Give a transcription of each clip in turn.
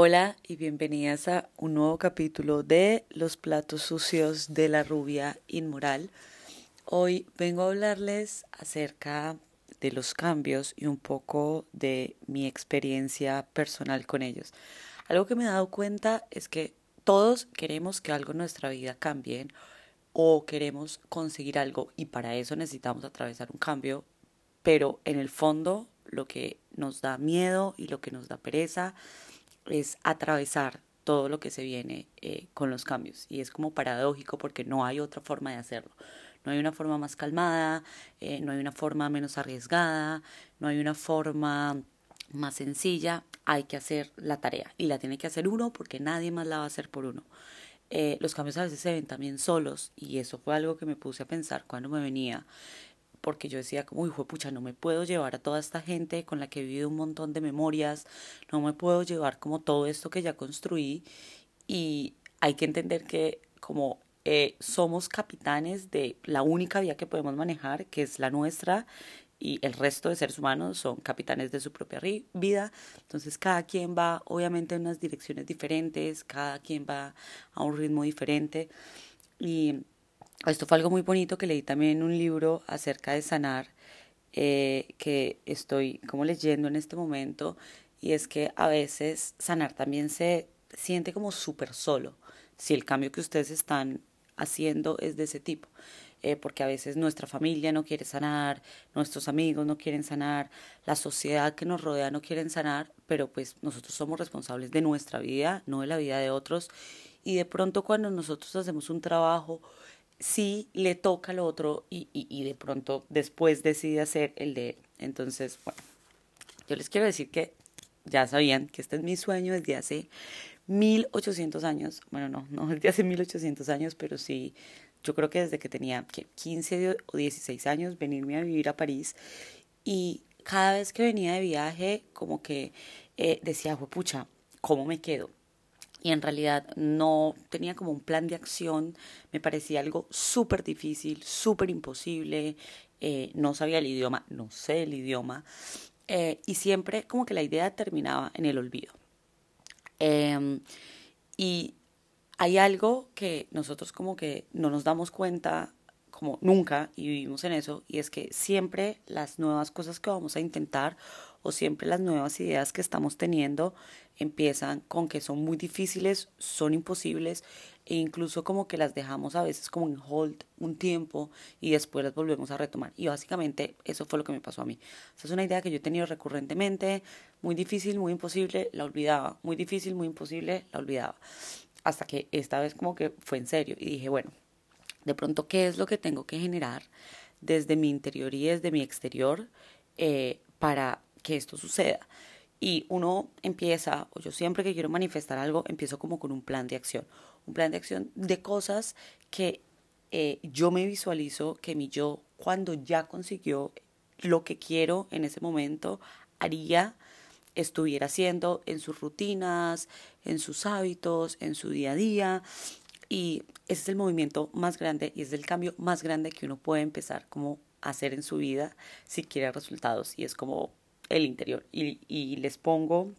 Hola y bienvenidas a un nuevo capítulo de Los platos sucios de la rubia inmoral. Hoy vengo a hablarles acerca de los cambios y un poco de mi experiencia personal con ellos. Algo que me he dado cuenta es que todos queremos que algo en nuestra vida cambie o queremos conseguir algo y para eso necesitamos atravesar un cambio, pero en el fondo lo que nos da miedo y lo que nos da pereza es atravesar todo lo que se viene eh, con los cambios. Y es como paradójico porque no hay otra forma de hacerlo. No hay una forma más calmada, eh, no hay una forma menos arriesgada, no hay una forma más sencilla. Hay que hacer la tarea y la tiene que hacer uno porque nadie más la va a hacer por uno. Eh, los cambios a veces se ven también solos y eso fue algo que me puse a pensar cuando me venía porque yo decía uy, pucha, no me puedo llevar a toda esta gente con la que he vivido un montón de memorias, no me puedo llevar como todo esto que ya construí y hay que entender que como eh, somos capitanes de la única vía que podemos manejar, que es la nuestra, y el resto de seres humanos son capitanes de su propia vida. Entonces cada quien va obviamente en unas direcciones diferentes, cada quien va a un ritmo diferente y esto fue algo muy bonito que leí también en un libro acerca de sanar, eh, que estoy como leyendo en este momento, y es que a veces sanar también se siente como súper solo, si el cambio que ustedes están haciendo es de ese tipo. Eh, porque a veces nuestra familia no quiere sanar, nuestros amigos no quieren sanar, la sociedad que nos rodea no quieren sanar, pero pues nosotros somos responsables de nuestra vida, no de la vida de otros. Y de pronto cuando nosotros hacemos un trabajo sí le toca al otro y, y, de pronto después decide hacer el de él. Entonces, bueno, yo les quiero decir que ya sabían que este es mi sueño desde hace 1800 años. Bueno, no, no desde hace 1800 años, pero sí, yo creo que desde que tenía 15 o 16 años, venirme a vivir a París. Y cada vez que venía de viaje, como que eh, decía, pucha, ¿cómo me quedo? Y en realidad no tenía como un plan de acción, me parecía algo súper difícil, súper imposible, eh, no sabía el idioma, no sé el idioma, eh, y siempre como que la idea terminaba en el olvido. Em, y hay algo que nosotros como que no nos damos cuenta como nunca y vivimos en eso y es que siempre las nuevas cosas que vamos a intentar o siempre las nuevas ideas que estamos teniendo empiezan con que son muy difíciles, son imposibles e incluso como que las dejamos a veces como en hold un tiempo y después las volvemos a retomar. Y básicamente eso fue lo que me pasó a mí. Esa es una idea que yo he tenido recurrentemente, muy difícil, muy imposible, la olvidaba, muy difícil, muy imposible, la olvidaba. Hasta que esta vez como que fue en serio y dije, bueno, de pronto, ¿qué es lo que tengo que generar desde mi interior y desde mi exterior eh, para que esto suceda? Y uno empieza, o yo siempre que quiero manifestar algo, empiezo como con un plan de acción. Un plan de acción de cosas que eh, yo me visualizo que mi yo, cuando ya consiguió lo que quiero en ese momento, haría, estuviera haciendo en sus rutinas, en sus hábitos, en su día a día, y ese es el movimiento más grande y es el cambio más grande que uno puede empezar como a hacer en su vida si quiere resultados y es como el interior. Y, y les pongo,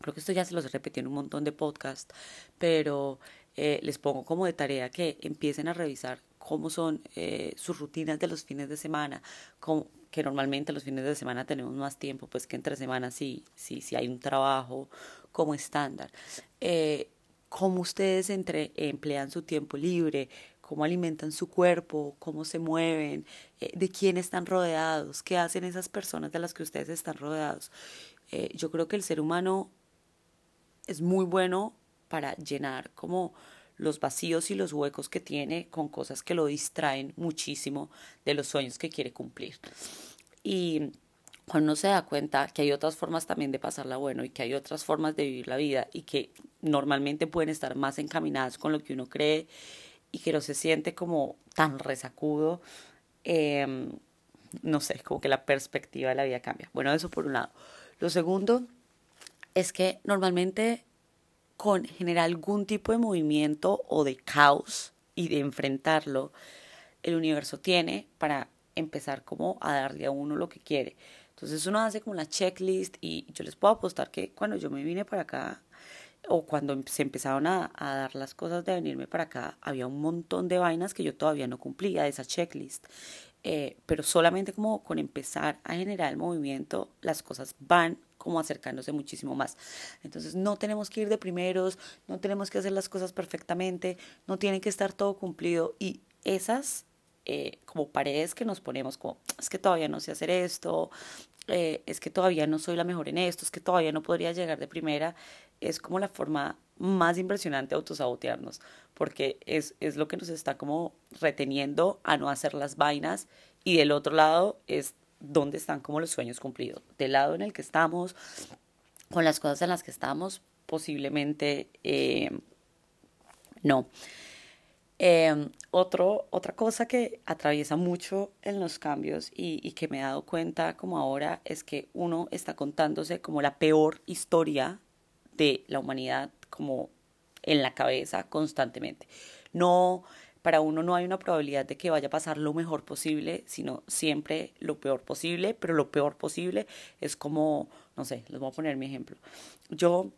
creo que esto ya se los repetí en un montón de podcasts, pero eh, les pongo como de tarea que empiecen a revisar cómo son eh, sus rutinas de los fines de semana, como, que normalmente los fines de semana tenemos más tiempo, pues que entre semanas sí, sí, sí hay un trabajo como estándar. Eh, cómo ustedes entre, emplean su tiempo libre, cómo alimentan su cuerpo, cómo se mueven, eh, de quién están rodeados, qué hacen esas personas de las que ustedes están rodeados. Eh, yo creo que el ser humano es muy bueno para llenar como los vacíos y los huecos que tiene con cosas que lo distraen muchísimo de los sueños que quiere cumplir. Y cuando uno se da cuenta que hay otras formas también de pasarla bueno y que hay otras formas de vivir la vida y que normalmente pueden estar más encaminadas con lo que uno cree y que no se siente como tan resacudo, eh, no sé, como que la perspectiva de la vida cambia. Bueno, eso por un lado. Lo segundo es que normalmente con generar algún tipo de movimiento o de caos y de enfrentarlo, el universo tiene para empezar como a darle a uno lo que quiere. Entonces uno hace como la checklist y yo les puedo apostar que cuando yo me vine para acá o cuando se empezaron a, a, dar las cosas de venirme para acá, había un montón de vainas que yo todavía no cumplía de esa checklist. Eh, pero solamente como con empezar a generar el movimiento, las cosas van como acercándose muchísimo más. Entonces no tenemos que ir de primeros, no tenemos que hacer las cosas perfectamente, no tiene que estar todo cumplido y esas eh, como paredes que nos ponemos como es que todavía no sé hacer esto, eh, es que todavía no soy la mejor en esto, es que todavía no podría llegar de primera, es como la forma más impresionante de autosabotearnos, porque es, es lo que nos está como reteniendo a no hacer las vainas y del otro lado es donde están como los sueños cumplidos. Del lado en el que estamos, con las cosas en las que estamos, posiblemente eh, no. Eh, otro, otra cosa que atraviesa mucho en los cambios y, y, que me he dado cuenta como ahora es que uno está contándose como la peor historia de la humanidad como en la cabeza constantemente. No, para uno no hay una probabilidad de que vaya a pasar lo mejor posible, sino siempre lo peor posible, pero lo peor posible es como, no sé, les voy a poner mi ejemplo. Yo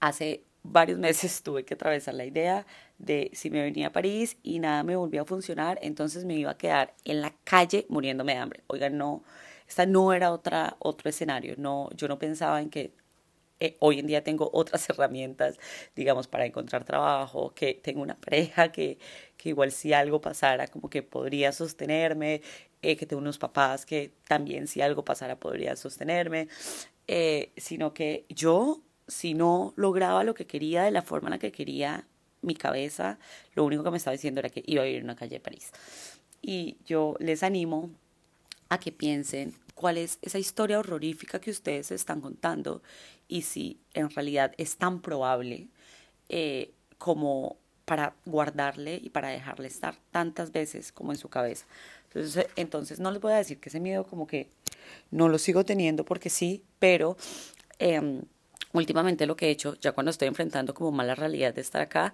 hace varios meses tuve que atravesar la idea de si me venía a París y nada me volvía a funcionar, entonces me iba a quedar en la calle muriéndome de hambre. Oigan, no, esta no era otra, otro escenario, no, yo no pensaba en que eh, hoy en día tengo otras herramientas, digamos, para encontrar trabajo, que tengo una pareja que, que igual si algo pasara, como que podría sostenerme, eh, que tengo unos papás que también si algo pasara podría sostenerme, eh, sino que yo, si no lograba lo que quería de la forma en la que quería mi cabeza, lo único que me estaba diciendo era que iba a vivir en una calle de París. Y yo les animo a que piensen cuál es esa historia horrorífica que ustedes están contando y si en realidad es tan probable eh, como para guardarle y para dejarle estar tantas veces como en su cabeza. Entonces, entonces no les voy a decir que ese miedo como que no lo sigo teniendo porque sí, pero eh, últimamente lo que he hecho, ya cuando estoy enfrentando como mala realidad de estar acá,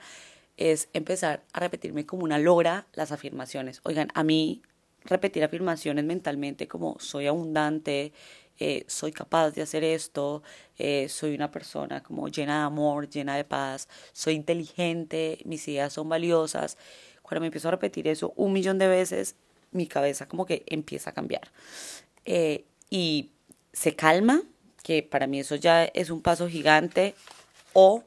es empezar a repetirme como una lora las afirmaciones. Oigan, a mí repetir afirmaciones mentalmente como soy abundante, eh, soy capaz de hacer esto, eh, soy una persona como llena de amor, llena de paz, soy inteligente, mis ideas son valiosas. Cuando me empiezo a repetir eso un millón de veces, mi cabeza como que empieza a cambiar. Eh, y se calma, que para mí eso ya es un paso gigante, o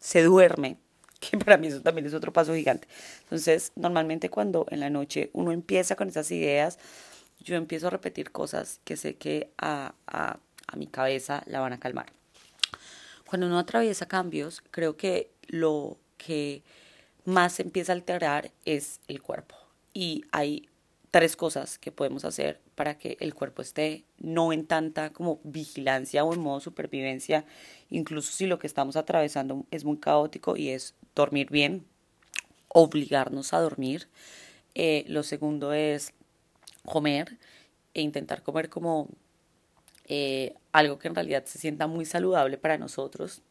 se duerme, que para mí eso también es otro paso gigante. Entonces, normalmente cuando en la noche uno empieza con esas ideas, yo empiezo a repetir cosas que sé que a, a, a mi cabeza la van a calmar. Cuando uno atraviesa cambios, creo que lo que más empieza a alterar es el cuerpo. Y hay tres cosas que podemos hacer para que el cuerpo esté no en tanta como vigilancia o en modo supervivencia, incluso si lo que estamos atravesando es muy caótico y es dormir bien, obligarnos a dormir. Eh, lo segundo es comer e intentar comer como eh, algo que en realidad se sienta muy saludable para nosotros.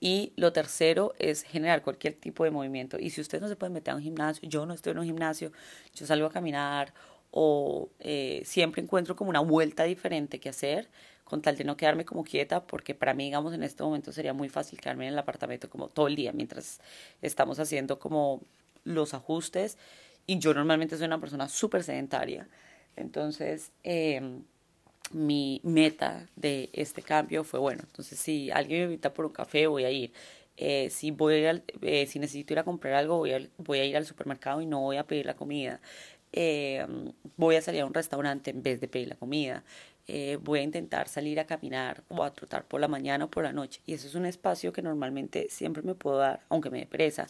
Y lo tercero es generar cualquier tipo de movimiento. Y si usted no se puede meter a un gimnasio, yo no estoy en un gimnasio, yo salgo a caminar o eh, siempre encuentro como una vuelta diferente que hacer con tal de no quedarme como quieta, porque para mí, digamos, en este momento sería muy fácil quedarme en el apartamento como todo el día mientras estamos haciendo como los ajustes. Y yo normalmente soy una persona súper sedentaria. Entonces, eh, mi meta de este cambio fue, bueno, entonces si alguien me invita por un café, voy a ir. Eh, si, voy al, eh, si necesito ir a comprar algo, voy a, a ir al supermercado y no voy a pedir la comida. Eh, voy a salir a un restaurante en vez de pedir la comida. Eh, voy a intentar salir a caminar o a trotar por la mañana o por la noche. Y eso es un espacio que normalmente siempre me puedo dar, aunque me dé pereza,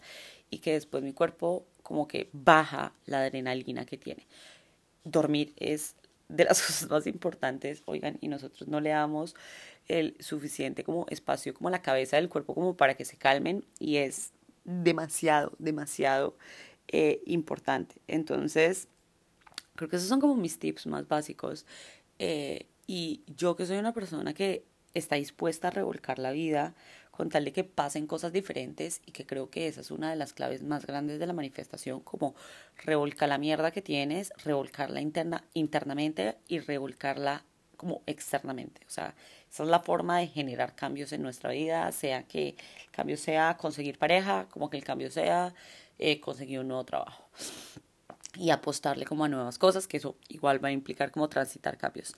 y que después mi cuerpo como que baja la adrenalina que tiene. Dormir es de las cosas más importantes, oigan, y nosotros no le damos el suficiente como espacio como la cabeza del cuerpo como para que se calmen y es demasiado, demasiado eh, importante. Entonces, creo que esos son como mis tips más básicos. Eh, y yo que soy una persona que está dispuesta a revolcar la vida con tal de que pasen cosas diferentes y que creo que esa es una de las claves más grandes de la manifestación, como revolcar la mierda que tienes, revolcarla interna, internamente y revolcarla como externamente. O sea, esa es la forma de generar cambios en nuestra vida, sea que el cambio sea conseguir pareja, como que el cambio sea eh, conseguir un nuevo trabajo y apostarle como a nuevas cosas, que eso igual va a implicar como transitar cambios.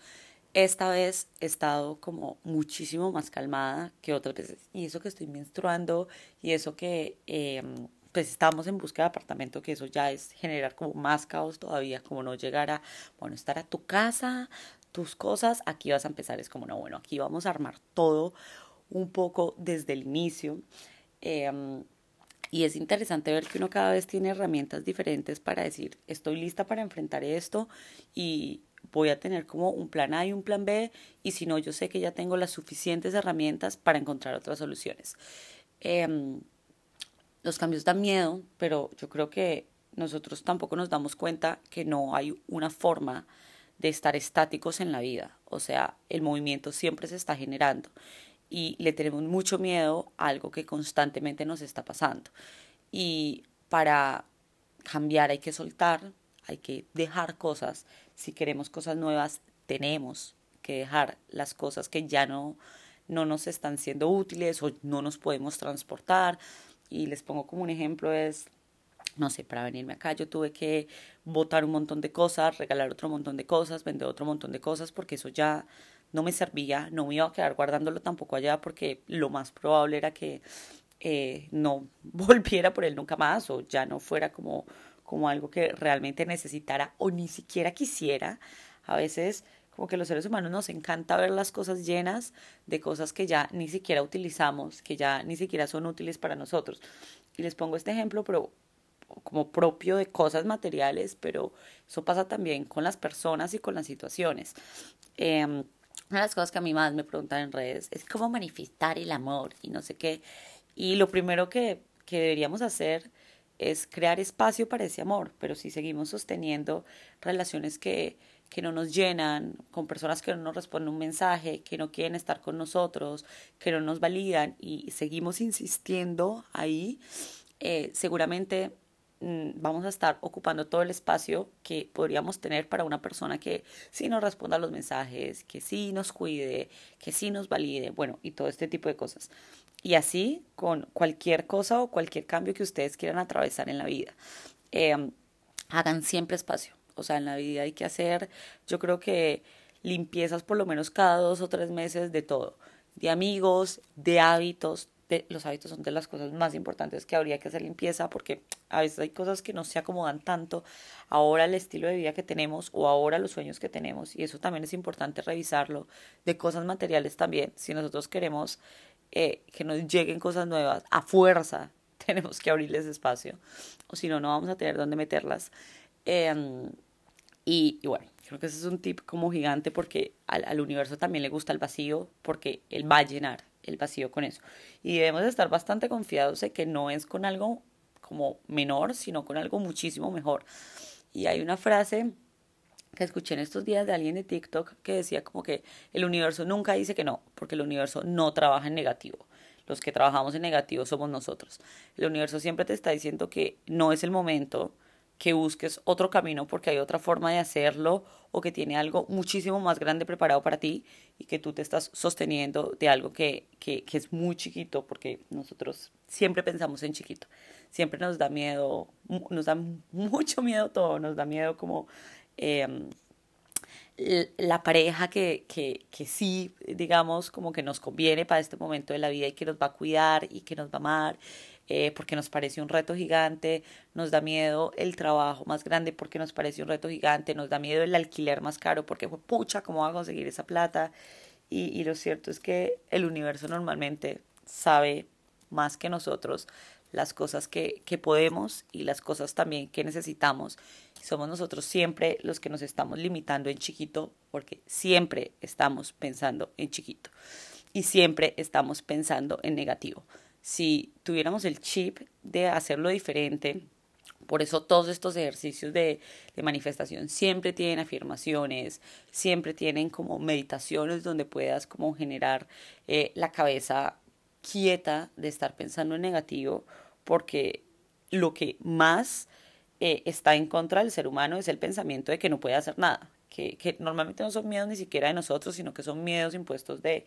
Esta vez he estado como muchísimo más calmada que otras veces. Y eso que estoy menstruando y eso que em, pues estamos en busca de apartamento, que eso ya es generar como más caos todavía, como no llegar a, bueno, estar a tu casa, tus cosas, aquí vas a empezar, es como, no, bueno, aquí vamos a armar todo un poco desde el inicio. Em, y es interesante ver que uno cada vez tiene herramientas diferentes para decir, estoy lista para enfrentar esto y voy a tener como un plan A y un plan B y si no, yo sé que ya tengo las suficientes herramientas para encontrar otras soluciones. Em, los cambios dan miedo, pero yo creo que nosotros tampoco nos damos cuenta que no hay una forma de estar estáticos en la vida. O sea, el movimiento siempre se está generando y le tenemos mucho miedo a algo que constantemente nos está pasando. Y para cambiar hay que soltar, hay que dejar cosas. Si queremos cosas nuevas, tenemos que dejar las cosas que ya no, no nos están siendo útiles o no nos podemos transportar. Y les pongo como un ejemplo es, no sé, para venirme acá yo tuve que botar un montón de cosas, regalar otro montón de cosas, vender otro montón de cosas, porque eso ya no me servía, no me iba a quedar guardándolo tampoco allá porque lo más probable era que eh, no volviera por él nunca más o ya no fuera como, como algo que realmente necesitara o ni siquiera quisiera. A veces como que los seres humanos nos encanta ver las cosas llenas de cosas que ya ni siquiera utilizamos, que ya ni siquiera son útiles para nosotros. Y les pongo este ejemplo, pero como propio de cosas materiales, pero eso pasa también con las personas y con las situaciones. Eh, una de las cosas que a mí más me preguntan en redes es cómo manifestar el amor y no sé qué. Y lo primero que, que deberíamos hacer es crear espacio para ese amor, pero si seguimos sosteniendo relaciones que, que no nos llenan, con personas que no nos responden un mensaje, que no quieren estar con nosotros, que no nos validan y seguimos insistiendo ahí, eh, seguramente Mm, vamos a estar ocupando todo el espacio que podríamos tener para una persona que sí nos responda a los mensajes, que sí nos cuide, que sí nos valide, bueno, y todo este tipo de cosas. Y así con cualquier cosa o cualquier cambio que ustedes quieran atravesar en la vida. Em, hagan siempre espacio. O sea, en la vida hay que hacer, yo creo que limpiezas por lo menos cada dos o tres meses de todo, de amigos, de hábitos, los hábitos son de las cosas más importantes que habría que hacer limpieza porque a veces hay cosas que no se acomodan tanto ahora el estilo de vida que tenemos o ahora los sueños que tenemos y eso también es importante revisarlo de cosas materiales también si nosotros queremos eh, que nos lleguen cosas nuevas a fuerza tenemos que abrirles espacio o si no no vamos a tener dónde meterlas em, y, bueno creo que ese es un tip como gigante porque al, al universo también le gusta el vacío porque él va a llenar el vacío con eso. Y debemos estar bastante confiados de que no es con algo como menor, sino con algo muchísimo mejor. Y hay una frase que escuché en estos días de alguien de TikTok que decía como que el universo nunca dice que no, porque el universo no trabaja en negativo. Los que trabajamos en negativo somos nosotros. El universo siempre te está diciendo que no es el momento, que busques otro camino porque hay otra forma de hacerlo o que tiene algo muchísimo más grande preparado para ti y que tú te estás sosteniendo de algo que, que, que es muy chiquito porque nosotros siempre pensamos en chiquito. Siempre nos da miedo, nos da mucho miedo todo, nos da miedo como... Eh, la pareja que, que, que sí, digamos, como que nos conviene para este momento de la vida y que nos va a cuidar y que nos va a amar eh, porque nos parece un reto gigante, nos da miedo el trabajo más grande porque nos parece un reto gigante, nos da miedo el alquiler más caro porque, pucha, ¿cómo va a conseguir esa plata? Y, y lo cierto es que el universo normalmente sabe más que nosotros las cosas que, que podemos y las cosas también que necesitamos. Somos nosotros siempre los que nos estamos limitando en chiquito porque siempre estamos pensando en chiquito y siempre estamos pensando en negativo. Si tuviéramos el chip de hacerlo diferente, por eso todos estos ejercicios de, manifestación siempre tienen afirmaciones, siempre tienen como meditaciones donde puedas como generar eh, la cabeza quieta de estar pensando en negativo, porque lo que más eh, está en contra del ser humano es el pensamiento de que no puede hacer nada. que, normalmente no son miedos ni siquiera de nosotros, sino que son miedos impuestos de,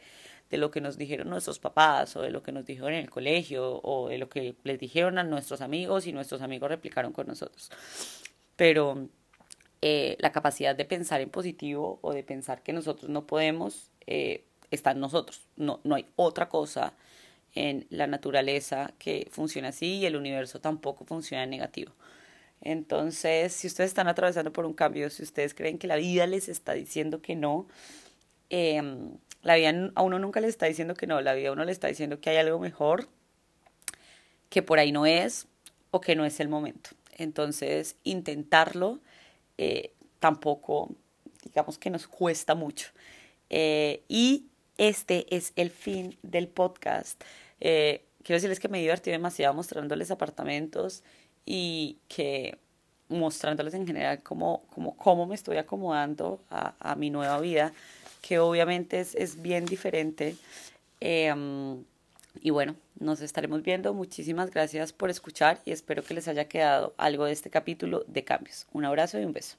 de lo que nos dijeron nuestros papás o de lo que nos dijeron en el colegio o de lo que les dijeron a nuestros amigos y nuestros amigos replicaron con nosotros. Pero eh, la capacidad de pensar en positivo o de pensar que nosotros no podemos eh, está en nosotros. No, no hay otra cosa en la naturaleza que funcione así y el universo tampoco funciona en negativo. Entonces, si ustedes están atravesando por un cambio, si ustedes creen que la vida les está diciendo que no, em, la vida a uno nunca le está diciendo que no, la vida a uno le está diciendo que hay algo mejor, que por ahí no es o que no es el momento. Entonces, intentarlo eh, tampoco, digamos que nos cuesta mucho. Eh, y este es el fin del podcast. Eh, quiero decirles que me divertí demasiado mostrándoles apartamentos y que mostrándoles en general cómo, cómo, cómo me estoy acomodando a, a, mi nueva vida, que obviamente es, es bien diferente. Em, y bueno, nos estaremos viendo. Muchísimas gracias por escuchar y espero que les haya quedado algo de este capítulo de cambios. Un abrazo y un beso.